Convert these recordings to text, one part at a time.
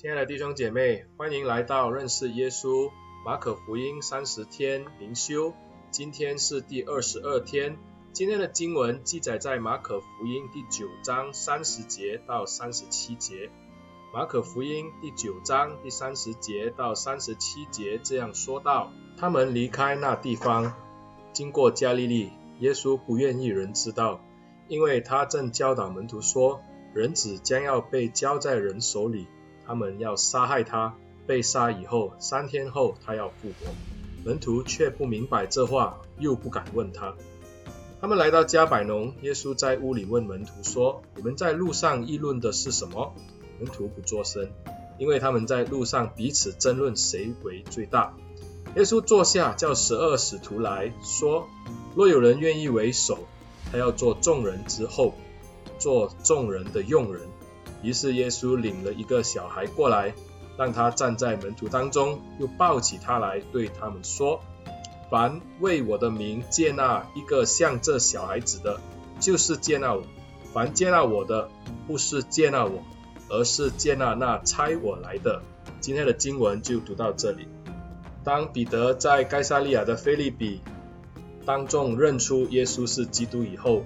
亲爱的弟兄姐妹，欢迎来到认识耶稣马可福音三十天灵修。今天是第二十二天。今天的经文记载在马可福音第九章三十节到三十七节。马可福音第九章第三十节到三十七节这样说道：他们离开那地方，经过加利利，耶稣不愿意人知道，因为他正教导门徒说，人子将要被交在人手里，他们要杀害他，被杀以后，三天后他要复活。门徒却不明白这话，又不敢问他。他们来到加百农，耶稣在屋里问门徒说：“你们在路上议论的是什么？”门徒不作声，因为他们在路上彼此争论谁为最大。耶稣坐下，叫十二使徒来说：“若有人愿意为首，他要做众人之后，做众人的用人。”于是耶稣领了一个小孩过来，让他站在门徒当中，又抱起他来，对他们说：“凡为我的名接纳一个像这小孩子的，就是接纳我；凡接纳我的，不是接纳我。”而是接纳那差我来的。今天的经文就读到这里。当彼得在该撒利亚的菲利比当众认出耶稣是基督以后，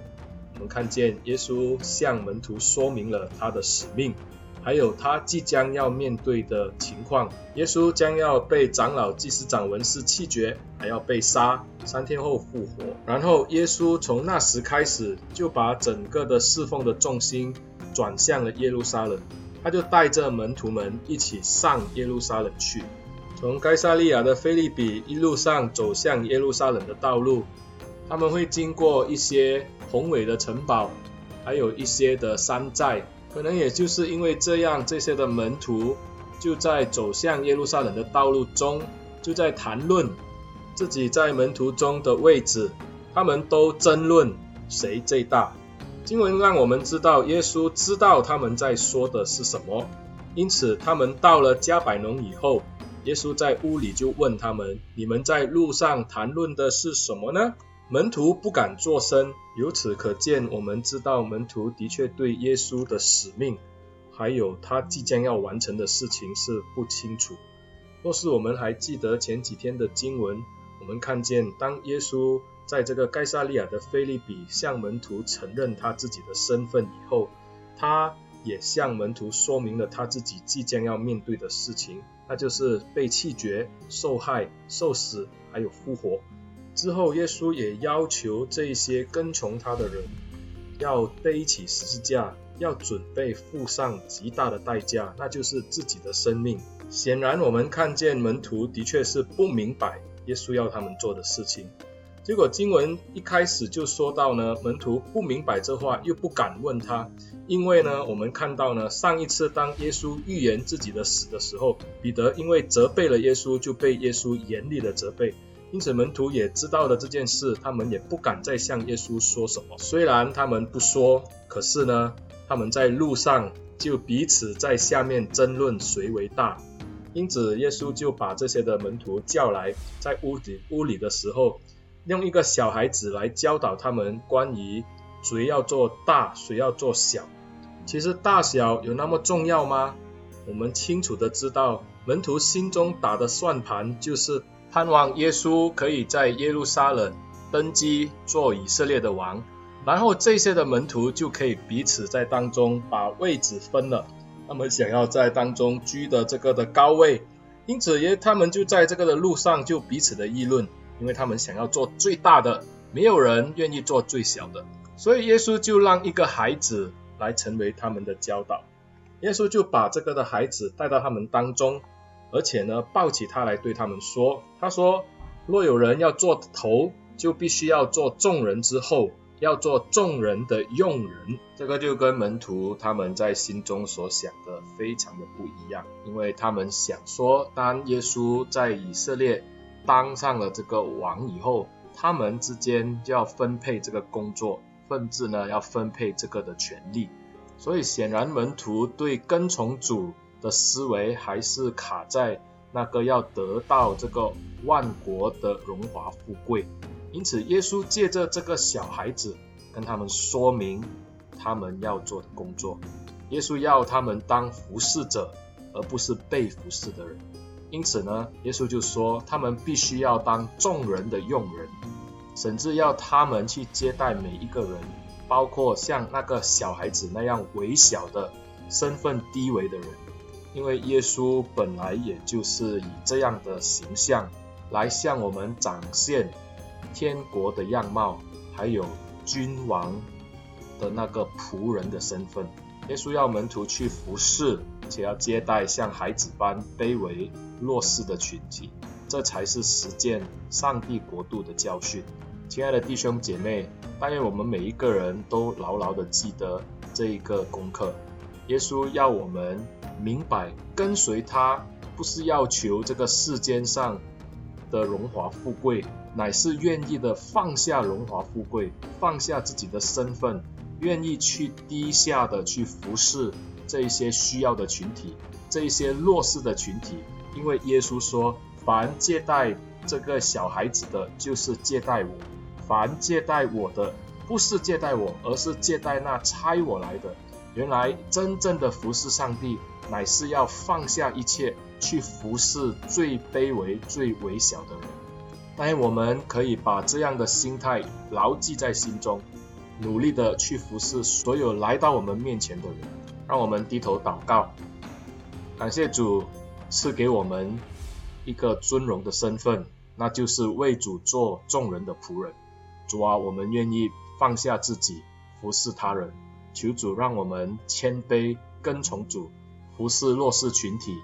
们看见耶稣向门徒说明了他的使命，还有他即将要面对的情况。耶稣将要被长老、祭司长、文士弃绝，还要被杀，三天后复活。然后耶稣从那时开始就把整个的侍奉的重心。转向了耶路撒冷，他就带着门徒们一起上耶路撒冷去。从该萨利亚的菲利比一路上走向耶路撒冷的道路，他们会经过一些宏伟的城堡，还有一些的山寨。可能也就是因为这样，这些的门徒就在走向耶路撒冷的道路中，就在谈论自己在门徒中的位置。他们都争论谁最大。经文让我们知道，耶稣知道他们在说的是什么，因此他们到了加百农以后，耶稣在屋里就问他们：“你们在路上谈论的是什么呢？”门徒不敢作声，由此可见，我们知道门徒的确对耶稣的使命，还有他即将要完成的事情是不清楚。若是我们还记得前几天的经文，我们看见当耶稣。在这个盖撒利亚的菲利比向门徒承认他自己的身份以后，他也向门徒说明了他自己即将要面对的事情，那就是被弃绝、受害、受死，还有复活。之后，耶稣也要求这些跟从他的人要背起十字架，要准备付上极大的代价，那就是自己的生命。显然，我们看见门徒的确是不明白耶稣要他们做的事情。结果经文一开始就说到呢，门徒不明白这话，又不敢问他，因为呢，我们看到呢，上一次当耶稣预言自己的死的时候，彼得因为责备了耶稣，就被耶稣严厉的责备，因此门徒也知道了这件事，他们也不敢再向耶稣说什么。虽然他们不说，可是呢，他们在路上就彼此在下面争论谁为大，因此耶稣就把这些的门徒叫来，在屋里屋里的时候。用一个小孩子来教导他们关于谁要做大，谁要做小。其实大小有那么重要吗？我们清楚的知道，门徒心中打的算盘就是盼望耶稣可以在耶路撒冷登基做以色列的王，然后这些的门徒就可以彼此在当中把位置分了。他们想要在当中居的这个的高位，因此也他们就在这个的路上就彼此的议论。因为他们想要做最大的，没有人愿意做最小的，所以耶稣就让一个孩子来成为他们的教导。耶稣就把这个的孩子带到他们当中，而且呢，抱起他来对他们说：“他说，若有人要做头，就必须要做众人之后，要做众人的用人。”这个就跟门徒他们在心中所想的非常的不一样，因为他们想说，当耶稣在以色列。当上了这个王以后，他们之间就要分配这个工作，甚至呢要分配这个的权利。所以显然门徒对跟从主的思维还是卡在那个要得到这个万国的荣华富贵。因此耶稣借着这个小孩子跟他们说明他们要做的工作。耶稣要他们当服侍者，而不是被服侍的人。因此呢，耶稣就说，他们必须要当众人的用人，甚至要他们去接待每一个人，包括像那个小孩子那样微小的身份低微的人。因为耶稣本来也就是以这样的形象来向我们展现天国的样貌，还有君王的那个仆人的身份。耶稣要门徒去服侍，且要接待像孩子般卑微弱势的群体，这才是实践上帝国度的教训。亲爱的弟兄姐妹，但愿我们每一个人都牢牢地记得这一个功课。耶稣要我们明白，跟随他不是要求这个世间上的荣华富贵，乃是愿意的放下荣华富贵，放下自己的身份，愿意去低下的去服侍这一些需要的群体，这一些弱势的群体。因为耶稣说，凡接待这个小孩子的，就是接待我；凡接待我的，不是接待我，而是接待那差我来的。原来真正的服侍上帝，乃是要放下一切，去服侍最卑微、最微小的人。但愿，我们可以把这样的心态牢记在心中，努力的去服侍所有来到我们面前的人。让我们低头祷告，感谢主赐给我们一个尊荣的身份，那就是为主做众人的仆人。主啊，我们愿意放下自己，服侍他人。求主让我们谦卑跟从主，服侍弱势群体。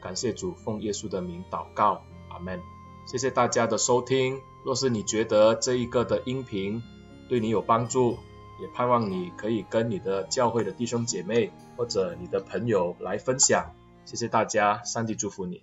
感谢主，奉耶稣的名祷告，阿门。谢谢大家的收听。若是你觉得这一个的音频对你有帮助，也盼望你可以跟你的教会的弟兄姐妹或者你的朋友来分享。谢谢大家，上帝祝福你。